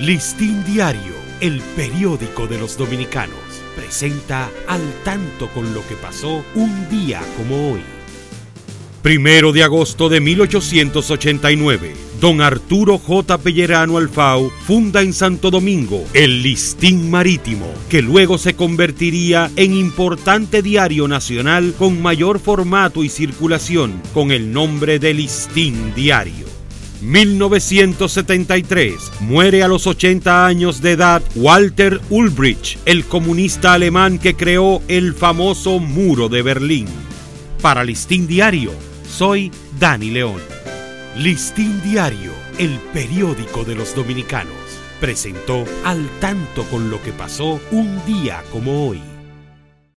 Listín Diario, el periódico de los dominicanos, presenta al tanto con lo que pasó un día como hoy. Primero de agosto de 1889, don Arturo J. Pellerano Alfau funda en Santo Domingo el Listín Marítimo, que luego se convertiría en importante diario nacional con mayor formato y circulación, con el nombre de Listín Diario. 1973. Muere a los 80 años de edad Walter Ulbricht, el comunista alemán que creó el famoso muro de Berlín. Para Listín Diario, soy Dani León. Listín Diario, el periódico de los dominicanos, presentó al tanto con lo que pasó un día como hoy.